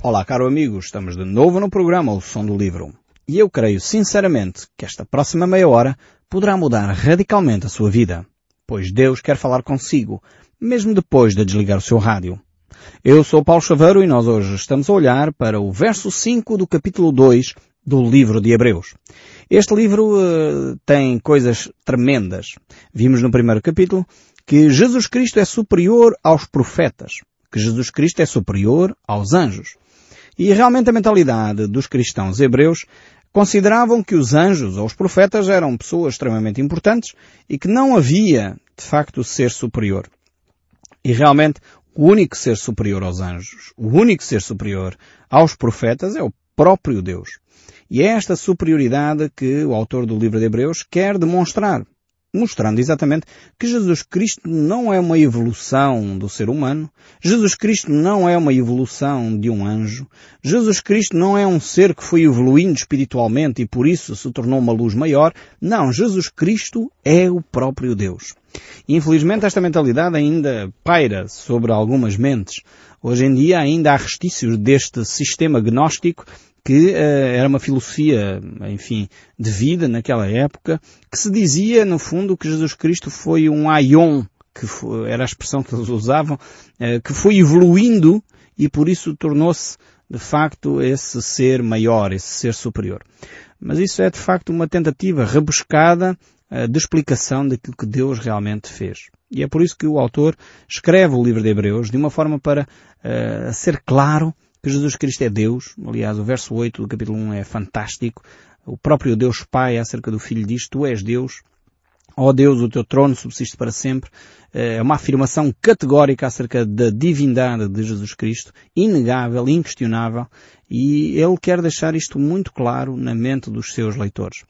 Olá, caro amigo, estamos de novo no programa O Som do Livro. E eu creio sinceramente que esta próxima meia hora poderá mudar radicalmente a sua vida, pois Deus quer falar consigo, mesmo depois de desligar o seu rádio. Eu sou Paulo Chaveiro e nós hoje estamos a olhar para o verso 5 do capítulo 2 do livro de Hebreus. Este livro uh, tem coisas tremendas. Vimos no primeiro capítulo que Jesus Cristo é superior aos profetas, que Jesus Cristo é superior aos anjos. E realmente a mentalidade dos cristãos hebreus consideravam que os anjos ou os profetas eram pessoas extremamente importantes e que não havia, de facto, ser superior. E realmente o único ser superior aos anjos, o único ser superior aos profetas é o próprio Deus. E é esta superioridade que o autor do livro de Hebreus quer demonstrar mostrando exatamente que Jesus Cristo não é uma evolução do ser humano, Jesus Cristo não é uma evolução de um anjo, Jesus Cristo não é um ser que foi evoluindo espiritualmente e por isso se tornou uma luz maior, não, Jesus Cristo é o próprio Deus. Infelizmente esta mentalidade ainda paira sobre algumas mentes. Hoje em dia ainda há restícios deste sistema gnóstico que uh, era uma filosofia, enfim, de vida naquela época, que se dizia, no fundo, que Jesus Cristo foi um aion, que foi, era a expressão que eles usavam, uh, que foi evoluindo e por isso tornou-se, de facto, esse ser maior, esse ser superior. Mas isso é, de facto, uma tentativa rebuscada uh, de explicação daquilo que Deus realmente fez. E é por isso que o autor escreve o livro de Hebreus de uma forma para ser claro que Jesus Cristo é Deus. Aliás, o verso 8 do capítulo 1 é fantástico. O próprio Deus Pai acerca do Filho diz, Tu és Deus. Ó oh Deus, o teu trono subsiste para sempre. É uma afirmação categórica acerca da divindade de Jesus Cristo, inegável, inquestionável, e ele quer deixar isto muito claro na mente dos seus leitores.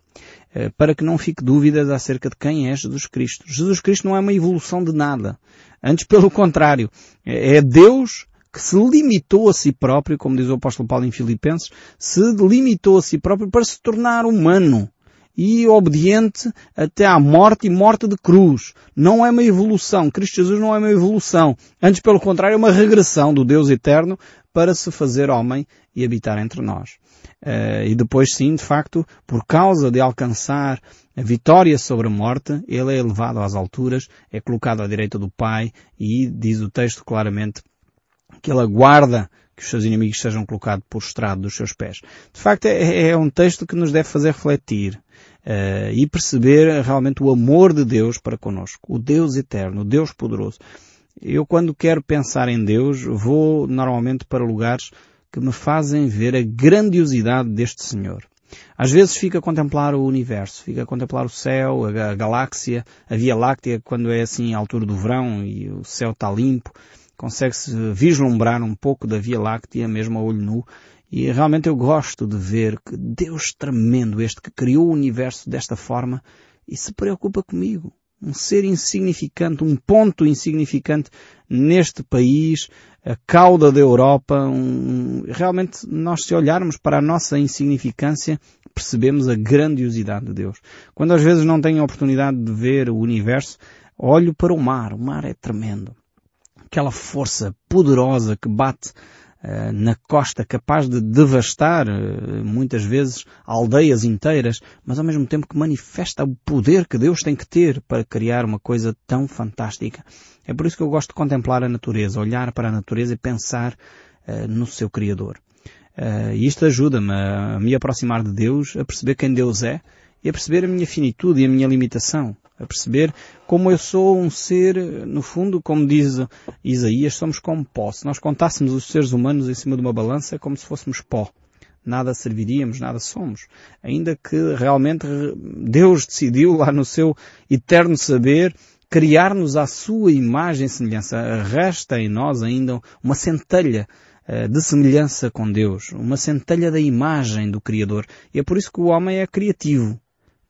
Eh, para que não fique dúvidas acerca de quem é Jesus Cristo. Jesus Cristo não é uma evolução de nada. Antes, pelo contrário, é Deus que se limitou a si próprio, como diz o apóstolo Paulo em Filipenses, se limitou a si próprio para se tornar humano e obediente até à morte e morte de cruz. Não é uma evolução. Cristo Jesus não é uma evolução. Antes, pelo contrário, é uma regressão do Deus eterno para se fazer homem e habitar entre nós. Uh, e depois sim, de facto, por causa de alcançar a vitória sobre a morte, ele é elevado às alturas, é colocado à direita do Pai e diz o texto claramente que ele aguarda que os seus inimigos sejam colocados por estrado dos seus pés. De facto, é, é um texto que nos deve fazer refletir uh, e perceber realmente o amor de Deus para conosco. O Deus eterno, o Deus poderoso. Eu quando quero pensar em Deus, vou normalmente para lugares que me fazem ver a grandiosidade deste Senhor. Às vezes fica a contemplar o universo, fica a contemplar o céu, a, a galáxia, a Via Láctea, quando é assim à altura do verão e o céu está limpo consegue-se vislumbrar um pouco da Via Láctea, mesmo a olho nu, e realmente eu gosto de ver que Deus tremendo este que criou o universo desta forma e se preocupa comigo. Um ser insignificante, um ponto insignificante neste país, a cauda da Europa, um... realmente nós se olharmos para a nossa insignificância, percebemos a grandiosidade de Deus. Quando às vezes não tenho a oportunidade de ver o universo, olho para o mar. O mar é tremendo aquela força poderosa que bate uh, na costa, capaz de devastar uh, muitas vezes aldeias inteiras, mas ao mesmo tempo que manifesta o poder que Deus tem que ter para criar uma coisa tão fantástica. É por isso que eu gosto de contemplar a natureza, olhar para a natureza e pensar uh, no seu Criador. isto ajuda-me a me aproximar de Deus, a perceber quem Deus é e a perceber a minha finitude e a minha limitação a perceber como eu sou um ser, no fundo, como diz Isaías, somos como pó. Se nós contássemos os seres humanos em cima de uma balança, é como se fôssemos pó. Nada serviríamos, nada somos. Ainda que realmente Deus decidiu lá no seu eterno saber criar-nos à sua imagem e semelhança. Resta em nós ainda uma centelha eh, de semelhança com Deus, uma centelha da imagem do Criador. E é por isso que o homem é criativo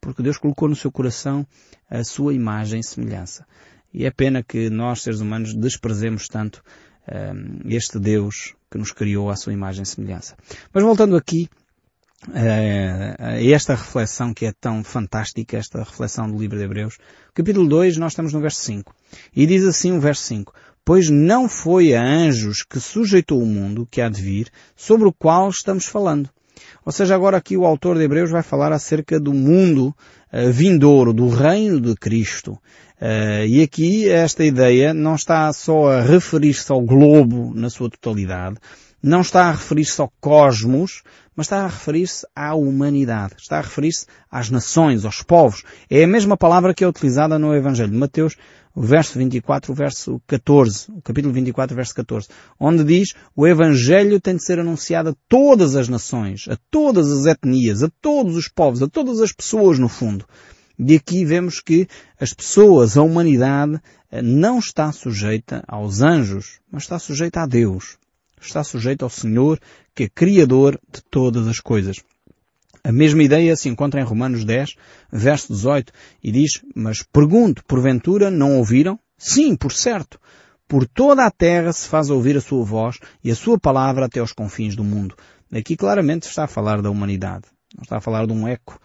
porque Deus colocou no seu coração a sua imagem e semelhança. E é pena que nós, seres humanos, desprezemos tanto um, ehm, este Deus que nos criou à sua imagem e semelhança. Mas voltando aqui uh, a esta reflexão que é tão fantástica, esta reflexão do livro de Hebreus, capítulo 2, nós estamos no verso 5. E diz assim o verso 5. pois não foi a anjos que sujeitou o mundo que há de vir, sobre o qual estamos falando. Ou seja, agora aqui o autor de Hebreus vai falar acerca do mundo uh, vindouro, do reino de Cristo. Uh, e aqui esta ideia não está só a referir-se ao globo na sua totalidade, não está a referir-se ao cosmos, mas está a referir-se à humanidade, está a referir-se às nações, aos povos. É a mesma palavra que é utilizada no Evangelho de Mateus, o verso 24, o verso 14, o capítulo 24, verso 14, onde diz o Evangelho tem de ser anunciado a todas as nações, a todas as etnias, a todos os povos, a todas as pessoas no fundo. E aqui vemos que as pessoas, a humanidade, eh, não está sujeita aos anjos, mas está sujeita a Deus está sujeito ao Senhor, que é Criador de todas as coisas. A mesma ideia se encontra em Romanos 10, verso 18, e diz, mas pergunto, porventura não ouviram? Sim, por certo. Por toda a terra se faz ouvir a sua voz e a sua palavra até aos confins do mundo. Aqui claramente está a falar da humanidade. Não está a falar de um eco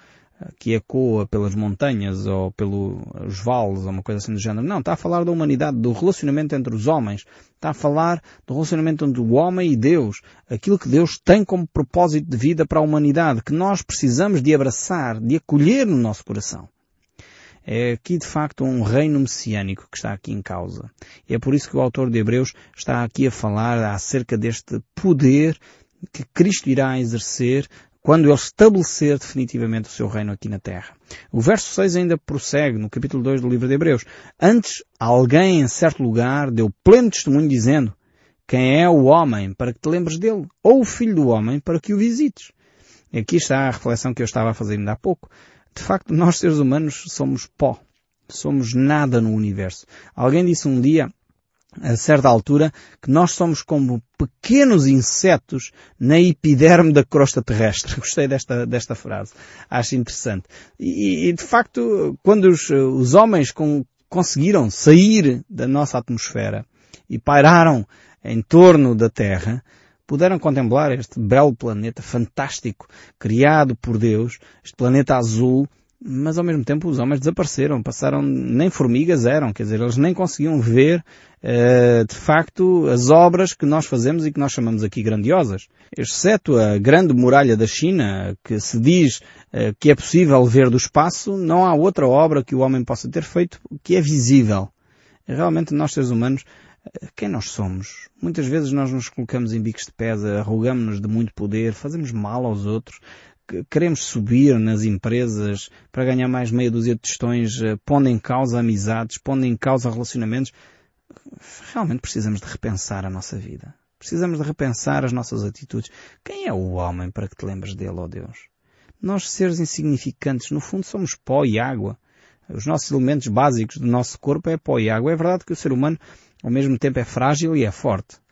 que ecoa pelas montanhas ou pelos vales ou uma coisa assim do género. Não, está a falar da humanidade, do relacionamento entre os homens. Está a falar do relacionamento entre o homem e Deus. Aquilo que Deus tem como propósito de vida para a humanidade, que nós precisamos de abraçar, de acolher no nosso coração. É aqui de facto um reino messiânico que está aqui em causa. E é por isso que o autor de Hebreus está aqui a falar acerca deste poder que Cristo irá exercer quando ele estabelecer definitivamente o seu reino aqui na terra. O verso 6 ainda prossegue no capítulo 2 do livro de Hebreus. Antes, alguém em certo lugar deu pleno testemunho dizendo quem é o homem para que te lembres dele, ou o filho do homem para que o visites. E aqui está a reflexão que eu estava a fazer ainda há pouco. De facto, nós seres humanos somos pó. Somos nada no universo. Alguém disse um dia, a certa altura, que nós somos como pequenos insetos na epiderme da crosta terrestre. Gostei desta, desta frase. Acho interessante. E, e de facto, quando os, os homens com, conseguiram sair da nossa atmosfera e pairaram em torno da Terra, puderam contemplar este belo planeta fantástico criado por Deus, este planeta azul, mas ao mesmo tempo os homens desapareceram, passaram, nem formigas eram, quer dizer, eles nem conseguiam ver, uh, de facto, as obras que nós fazemos e que nós chamamos aqui grandiosas. Exceto a grande muralha da China, que se diz uh, que é possível ver do espaço, não há outra obra que o homem possa ter feito que é visível. Realmente nós seres humanos, uh, quem nós somos? Muitas vezes nós nos colocamos em bicos de pés, arrogamos-nos de muito poder, fazemos mal aos outros, queremos subir nas empresas para ganhar mais meia dúzia de tostões, eh, pondo em causa amizades, pondo em causa relacionamentos, realmente precisamos de repensar a nossa vida. Precisamos de repensar as nossas atitudes. Quem é o homem para que te lembres dele, ó oh Deus? Nós, seres insignificantes, no fundo somos pó e água. Os nossos elementos básicos do nosso corpo é pó e água. É verdade que o ser humano, ao mesmo tempo, é frágil e é forte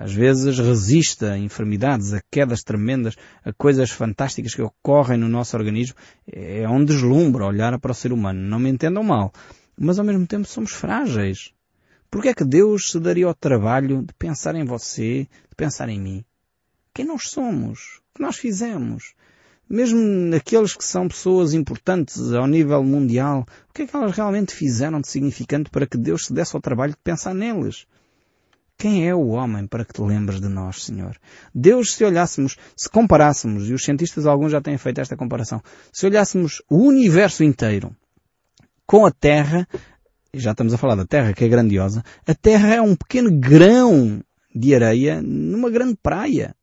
às vezes resiste a enfermidades, a quedas tremendas, a coisas fantásticas que ocorrem no nosso organismo. É um deslumbre olhar para o ser humano. Não me entendam mal. Mas ao mesmo tempo somos frágeis. Porque é que Deus se daria ao trabalho de pensar em você, de pensar em mim? Quem nós somos? O que nós fizemos? Mesmo aqueles que são pessoas importantes ao nível mundial, o que é que elas realmente fizeram de significante para que Deus se desse ao trabalho de pensar neles? Quem é o homem para que te lembres de nós, Senhor? Deus, se olhássemos, se comparássemos, e os cientistas alguns já têm feito esta comparação, se olhássemos o universo inteiro com a Terra, e já estamos a falar da Terra, que é grandiosa, a Terra é um pequeno grão de areia numa grande praia.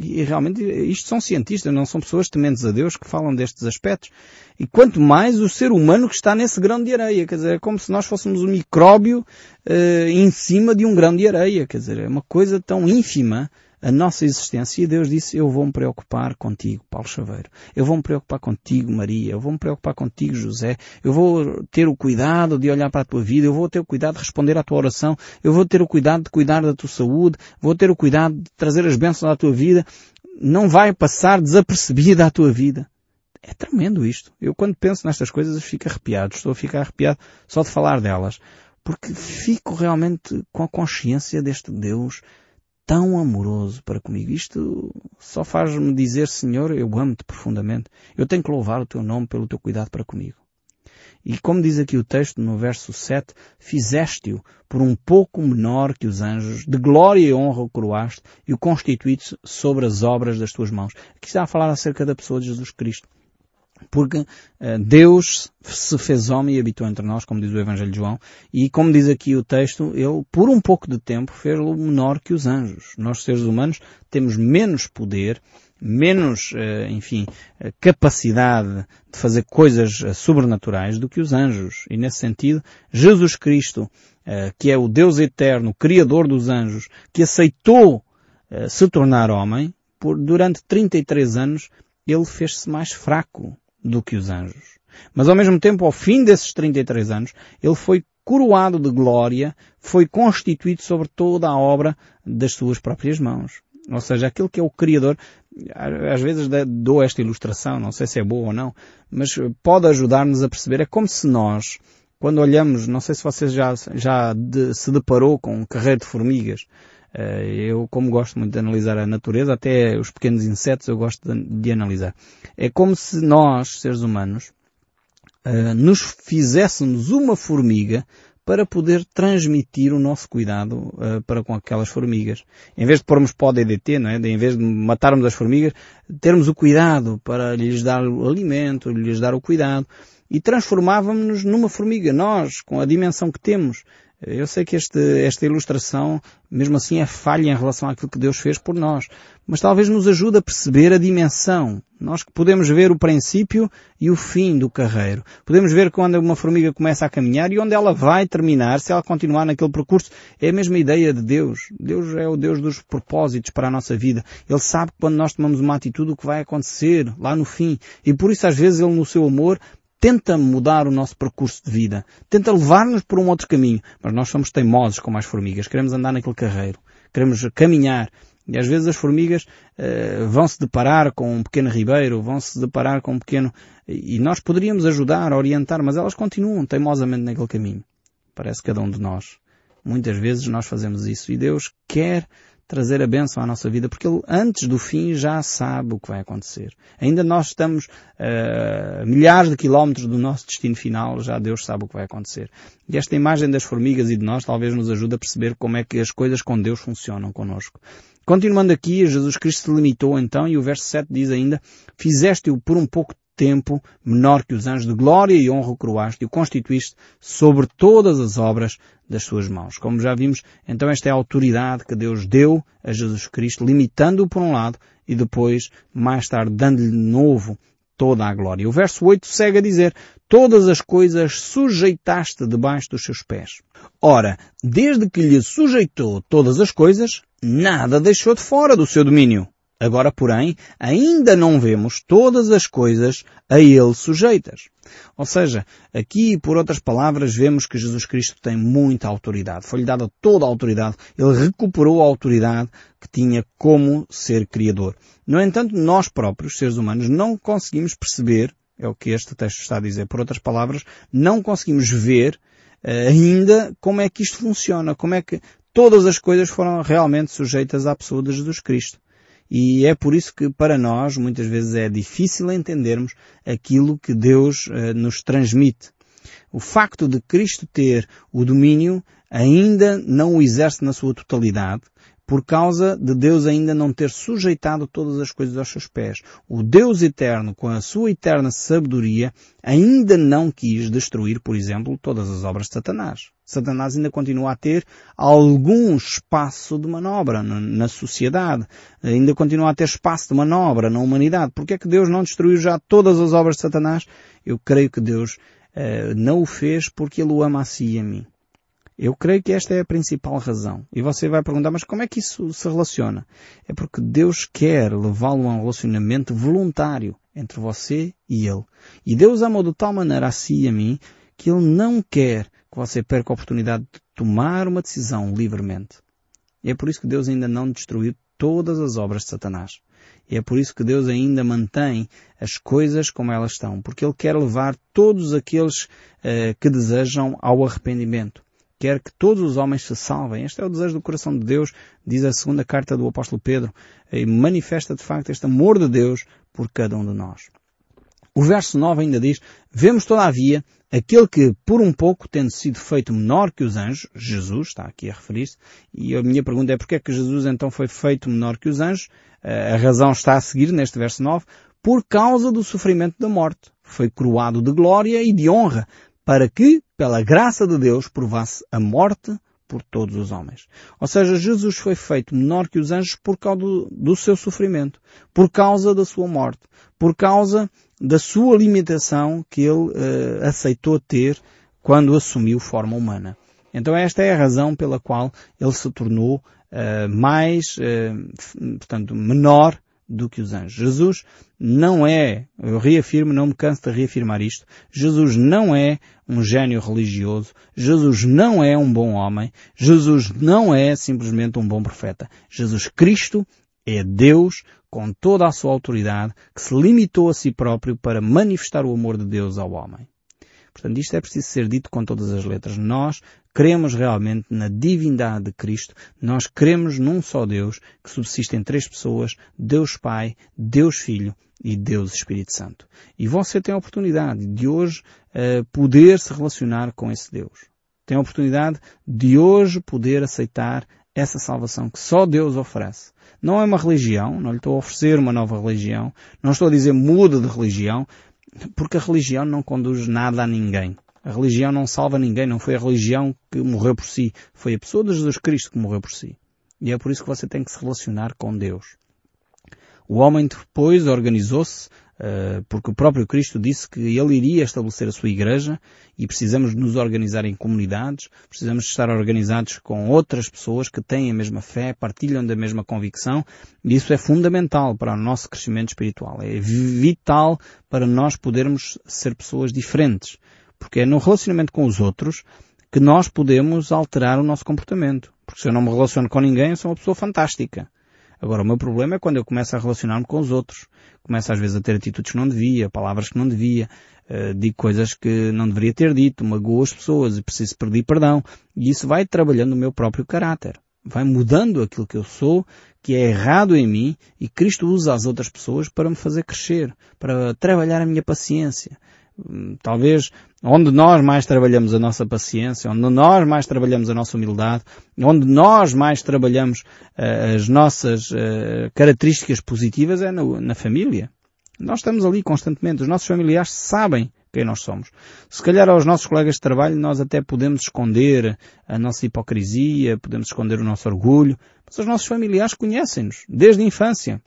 E realmente isto são cientistas, não são pessoas tementes a Deus que falam destes aspectos. E quanto mais o ser humano que está nesse grão de areia. Quer dizer, é como se nós fôssemos um micróbio uh, em cima de um grão de areia. Quer dizer, é uma coisa tão ínfima a nossa existência. E Deus disse, eu vou me preocupar contigo, Paulo Chaveiro. Eu vou me preocupar contigo, Maria. Eu vou me preocupar contigo, José. Eu vou ter o cuidado de olhar para a tua vida. Eu vou ter o cuidado de responder à tua oração. Eu vou ter o cuidado de cuidar da tua saúde. Vou ter o cuidado de trazer as bênçãos à tua vida. Não vai passar desapercebida a tua vida. É tremendo isto. Eu quando penso nestas coisas fico arrepiado. Estou a ficar arrepiado só de falar delas. Porque fico realmente com a consciência deste Deus tão amoroso para comigo. Isto só faz-me dizer, Senhor, eu amo-te profundamente. Eu tenho que louvar o teu nome pelo teu cuidado para comigo. E como diz aqui o texto no verso 7, fizeste-o por um pouco menor que os anjos, de glória e honra o coroaste e o constituíste sobre as obras das tuas mãos. Aqui está a falar acerca da pessoa de Jesus Cristo. Porque uh, Deus se fez homem e habitou entre nós, como diz o Evangelho de João, e como diz aqui o texto, Ele, por um pouco de tempo, fez-lo menor que os anjos. Nós, seres humanos, temos menos poder, menos, uh, enfim, uh, capacidade de fazer coisas sobrenaturais do que os anjos. E nesse sentido, Jesus Cristo, que é o Deus eterno, Criador dos anjos, que aceitou se tornar homem, por, durante 33 anos, ele fez-se mais fraco do que os anjos. Mas ao mesmo tempo, ao fim desses 33 anos, ele foi coroado de glória, foi constituído sobre toda a obra das suas próprias mãos. Ou seja, aquele que é o Criador, às vezes dou esta ilustração, não sei se é boa ou não, mas pode ajudar-nos a perceber, é como se nós, quando olhamos, não sei se você já, já de, se deparou com um carreiro de formigas, eh, eu, como gosto muito de analisar a natureza, até os pequenos insetos eu gosto de, analisar. É como se nós, seres humanos, eh, nos fizéssemos uma formiga para poder transmitir o nosso cuidado uh, para com aquelas formigas. Em vez de pormos pó DDT, não é? Em vez de matarmos as formigas, termos o cuidado para lhes dar o alimento, lhes dar o cuidado. E transformávamos-nos numa formiga, nós, com a dimensão que temos. Eu sei que este, esta ilustração, mesmo assim, é falha em relação àquilo que Deus fez por nós. Mas talvez nos ajude a perceber a dimensão. Nós podemos ver o princípio e o fim do carreiro. Podemos ver quando uma formiga começa a caminhar e onde ela vai terminar, se ela continuar naquele percurso. É a mesma ideia de Deus. Deus é o Deus dos propósitos para a nossa vida. Ele sabe que quando nós tomamos uma atitude o que vai acontecer lá no fim. E por isso às vezes Ele no seu amor tenta mudar o nosso percurso de vida, tenta levar-nos por um outro caminho, mas nós somos teimosos como as formigas, queremos andar naquele carreiro, queremos caminhar, e às vezes as formigas uh, vão se deparar com um pequeno ribeiro, vão se deparar com um pequeno, e nós poderíamos ajudar, orientar, mas elas continuam teimosamente naquele caminho. Parece cada um de nós. Muitas vezes nós fazemos isso e Deus quer trazer a bênção à nossa vida, porque Ele antes do fim já sabe o que vai acontecer. Ainda nós estamos uh, milhares de quilómetros do nosso destino final, já Deus sabe o que vai acontecer. E esta imagem das formigas e de nós talvez nos ajude a perceber como é que as coisas com Deus funcionam connosco. Continuando aqui, Jesus Cristo se limitou então, e o verso 7 diz ainda, fizeste-o por um pouco tempo menor que os anjos de glória e honra o coroaste e o constituíste sobre todas as obras das suas mãos. Como já vimos, então esta é a autoridade que Deus deu a Jesus Cristo, limitando-o por um lado e depois, mais tarde, dando-lhe de novo toda a glória. O verso 8 segue a dizer, todas as coisas sujeitaste debaixo dos seus pés. Ora, desde que lhe sujeitou todas as coisas, nada deixou de fora do seu domínio. Agora, porém, ainda não vemos todas as coisas a ele sujeitas. Ou seja, aqui, por outras palavras, vemos que Jesus Cristo tem muita autoridade. Foi-lhe dada toda a autoridade. Ele recuperou a autoridade que tinha como ser Criador. No entanto, nós próprios, seres humanos, não conseguimos perceber, é o que este texto está a dizer, por outras palavras, não conseguimos ver uh, ainda como é que isto funciona, como é que todas as coisas foram realmente sujeitas à pessoa de Jesus Cristo. E é por isso que para nós muitas vezes é difícil entendermos aquilo que Deus uh, nos transmite. O facto de Cristo ter o domínio ainda não o exerce na sua totalidade, por causa de Deus ainda não ter sujeitado todas as coisas aos seus pés. O Deus eterno, com a sua eterna sabedoria, ainda não quis destruir, por exemplo, todas as obras de Satanás. Satanás ainda continua a ter algum espaço de manobra na sociedade, ainda continua a ter espaço de manobra na humanidade. Por que é que Deus não destruiu já todas as obras de Satanás? Eu creio que Deus uh, não o fez porque Ele o ama a si e a mim. Eu creio que esta é a principal razão. E você vai perguntar, mas como é que isso se relaciona? É porque Deus quer levá-lo a um relacionamento voluntário entre você e Ele. E Deus ama de tal maneira a si e a mim que Ele não quer que você perca a oportunidade de tomar uma decisão livremente. E é por isso que Deus ainda não destruiu todas as obras de Satanás. E é por isso que Deus ainda mantém as coisas como elas estão, porque Ele quer levar todos aqueles uh, que desejam ao arrependimento quer que todos os homens se salvem. Este é o desejo do coração de Deus, diz a segunda carta do apóstolo Pedro, e manifesta de facto este amor de Deus por cada um de nós. O verso 9 ainda diz, vemos todavia aquele que, por um pouco, tendo sido feito menor que os anjos, Jesus, está aqui a referir-se, e a minha pergunta é porque é que Jesus então foi feito menor que os anjos? A razão está a seguir neste verso 9, por causa do sofrimento da morte. Foi coroado de glória e de honra, para que, pela graça de Deus, provasse a morte por todos os homens. Ou seja, Jesus foi feito menor que os anjos por causa do, do, seu sofrimento, por causa da sua morte, por causa da sua limitação que ele uh, aceitou ter quando assumiu forma humana. Então esta é a razão pela qual ele se tornou uh, mais, uh, portanto, menor do que os anjos. Jesus não é, eu reafirmo, não me canso de reafirmar isto, Jesus não é um gênio religioso, Jesus não é um bom homem, Jesus não é simplesmente um bom profeta. Jesus Cristo é Deus com toda a sua autoridade que se limitou a si próprio para manifestar o amor de Deus ao homem. Portanto, isto é preciso ser dito com todas as letras. Nós cremos realmente na divindade de Cristo. Nós cremos num só Deus que subsiste em três pessoas, Deus Pai, Deus Filho e Deus Espírito Santo. E você tem a oportunidade de hoje uh, poder se relacionar com esse Deus. Tem a oportunidade de hoje poder aceitar essa salvação que só Deus oferece. Não é uma religião, não lhe estou a oferecer uma nova religião, não estou a dizer muda de religião, porque a religião não conduz nada a ninguém. A religião não salva ninguém, não foi a religião que morreu por si, foi a pessoa de Jesus Cristo que morreu por si. E é por isso que você tem que se relacionar com Deus. O homem depois organizou-se eh, porque o próprio Cristo disse que ele iria estabelecer a sua igreja e precisamos nos organizar em comunidades, precisamos estar organizados com outras pessoas que têm a mesma fé, partilham da mesma convicção e isso é fundamental para o nosso crescimento espiritual. É vital para nós podermos ser pessoas diferentes, porque é no relacionamento com os outros que nós podemos alterar o nosso comportamento. Porque se eu não me relaciono com ninguém, eu sou uma pessoa fantástica. Agora, o meu problema é quando eu começo a relacionar-me com os outros. Começo às vezes a ter atitudes que não devia, palavras que não devia, uh, digo coisas que não deveria ter dito, magoo as pessoas e preciso pedir perdão. E isso vai trabalhando o meu próprio caráter. Vai mudando aquilo que eu sou, que é errado em mim, e Cristo usa as outras pessoas para me fazer crescer, para trabalhar a minha paciência, talvez onde nós mais trabalhamos a nossa paciência, onde nós mais trabalhamos a nossa humildade, onde nós mais trabalhamos uh, as nossas uh, características positivas é no, na família. Nós estamos ali constantemente. Os nossos familiares sabem quem nós somos. Se calhar aos nossos colegas de trabalho nós até podemos esconder a nossa hipocrisia, podemos esconder o nosso orgulho, mas os nossos familiares conhecem-nos desde a infância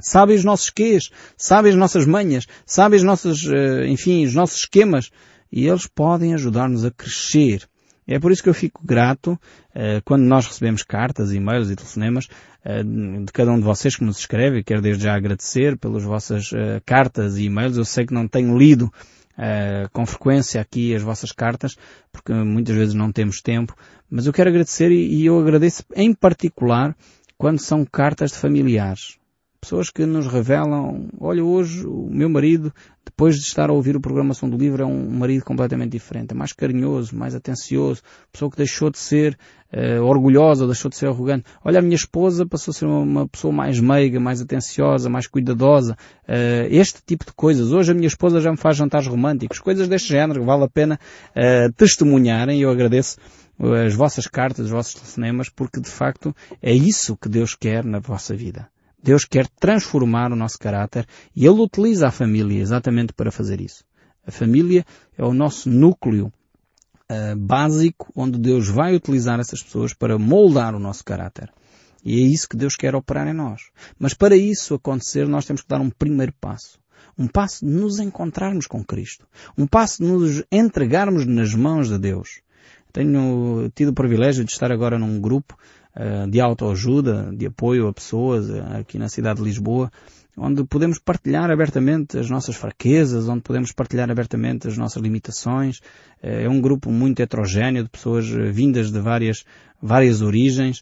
sabem os nossos quês, sabem as nossas manhas, sabem as nossas, eh, enfim, os nossos esquemas. E eles podem ajudar-nos a crescer. É por isso que eu fico grato uh, quando nós recebemos cartas, e-mails e telefonemas uh, de cada um de vocês que nos escreve. Quero desde já agradecer pelas vossas uh, cartas e e-mails. Eu sei que não tenho lido com frequência aqui as vossas cartas, porque muitas vezes não temos tempo, mas eu quero agradecer e, e eu agradeço em particular quando são cartas de familiares pessoas que nos revelam, olha hoje o meu marido, depois de estar a ouvir o programação do livro, é um marido completamente diferente, é mais carinhoso, mais atencioso, pessoa que deixou de ser uh, orgulhosa, deixou de ser arrogante. Olha, a minha esposa passou a ser uma, pessoa mais meiga, mais atenciosa, mais cuidadosa. Uh, este tipo de coisas. Hoje a minha esposa já me faz jantares românticos, coisas deste género que vale a pena uh, testemunharem e eu agradeço as vossas cartas, os vossos telefonemas, porque de facto é isso que Deus quer na vossa vida. Deus quer transformar o nosso caráter e Ele utiliza a família exatamente para fazer isso. A família é o nosso núcleo uh, básico onde Deus vai utilizar essas pessoas para moldar o nosso caráter. E é isso que Deus quer operar em nós. Mas para isso acontecer, nós temos que dar um primeiro passo. Um passo de nos encontrarmos com Cristo. Um passo de nos entregarmos nas mãos de Deus. Tenho tido o privilégio de estar agora num grupo de autoajuda, de apoio a pessoas uh, aqui na cidade de Lisboa, onde podemos partilhar abertamente as nossas fraquezas, onde podemos partilhar abertamente as nossas limitações. Uh, é um grupo muito heterogéneo de pessoas vindas de várias, várias origens,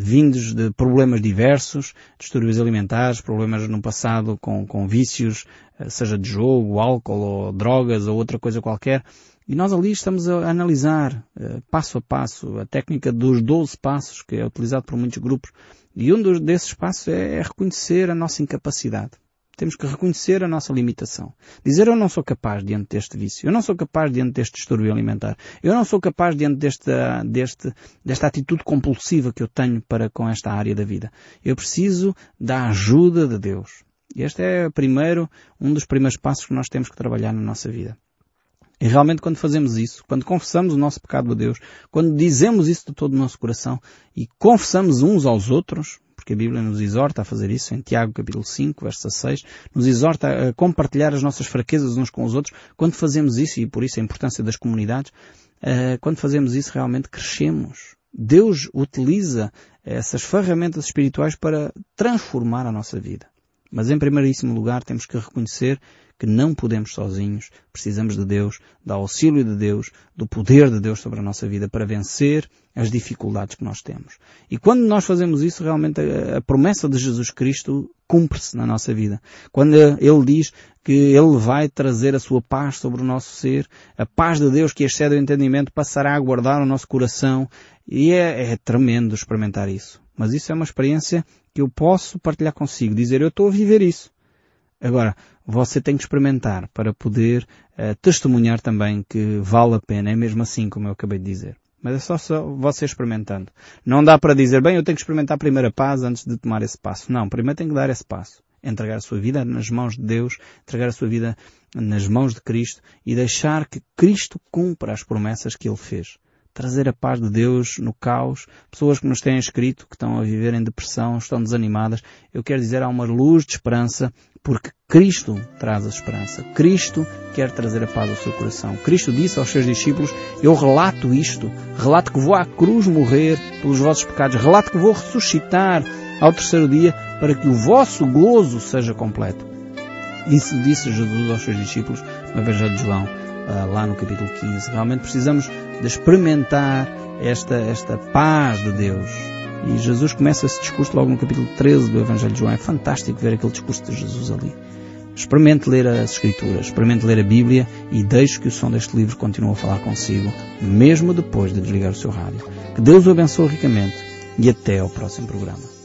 vindos de problemas diversos, distúrbios alimentares, problemas no passado com, com vícios, seja de jogo, álcool ou drogas ou outra coisa qualquer, e nós ali estamos a analisar uh, passo a passo a técnica dos 12 passos que é utilizado por muitos grupos. E um dos, desses passos é, é reconhecer a nossa incapacidade. Temos que reconhecer a nossa limitação. Dizer eu não sou capaz diante deste vício. Eu não sou capaz diante deste distúrbio alimentar. Eu não sou capaz diante desta, deste, desta atitude compulsiva que eu tenho para com esta área da vida. Eu preciso da ajuda de Deus. Este é primeiro, um dos primeiros passos que nós temos que trabalhar na nossa vida. E realmente quando fazemos isso, quando confessamos o nosso pecado a Deus, quando dizemos isso de todo o nosso coração e confessamos uns aos outros, porque a Bíblia nos exorta a fazer isso, em Tiago capítulo 5, verso 6, nos exorta a compartilhar as nossas fraquezas uns com os outros, quando fazemos isso, e por isso a importância das comunidades, eh, quando fazemos isso realmente crescemos. Deus utiliza essas ferramentas espirituais para transformar a nossa vida. Mas em primeiríssimo lugar temos que reconhecer que não podemos sozinhos, precisamos de Deus, do auxílio de Deus, do poder de Deus sobre a nossa vida para vencer as dificuldades que nós temos. E quando nós fazemos isso, realmente a, a promessa de Jesus Cristo cumpre-se na nossa vida. Quando Ele diz que Ele vai trazer a sua paz sobre o nosso ser, a paz de Deus que excede o entendimento passará a guardar o nosso coração, e é, é tremendo experimentar isso. Mas isso é uma experiência que eu posso partilhar consigo, dizer eu estou a viver isso. Agora, você tem que experimentar para poder uh, testemunhar também que vale a pena. É mesmo assim como eu acabei de dizer. Mas é só, só você experimentando. Não dá para dizer, bem, eu tenho que experimentar a primeira paz antes de tomar esse passo. Não, primeiro tem que dar esse passo. Entregar a sua vida nas mãos de Deus, entregar a sua vida nas mãos de Cristo e deixar que Cristo cumpra as promessas que Ele fez trazer a paz de Deus no caos, pessoas que nos têm escrito, que estão a viver em depressão, estão desanimadas. Eu quero dizer, há uma luz de esperança, porque Cristo traz a esperança. Cristo quer trazer a paz ao seu coração. Cristo disse aos seus discípulos, eu relato isto, relato que vou à cruz morrer pelos vossos pecados, relato que vou ressuscitar ao terceiro dia para que o vosso gozo seja completo. Isso disse Jesus aos seus discípulos no Evangelho de João, lá no capítulo 15. Realmente precisamos de experimentar esta, esta paz de Deus. E Jesus começa esse discurso logo no capítulo 13 do Evangelho de João. É fantástico ver aquele discurso de Jesus ali. Experimente ler as Escrituras, experimente ler a Bíblia e deixe que o som deste livro continue a falar consigo, mesmo depois de desligar o seu rádio. Que Deus o abençoe ricamente e até ao próximo programa.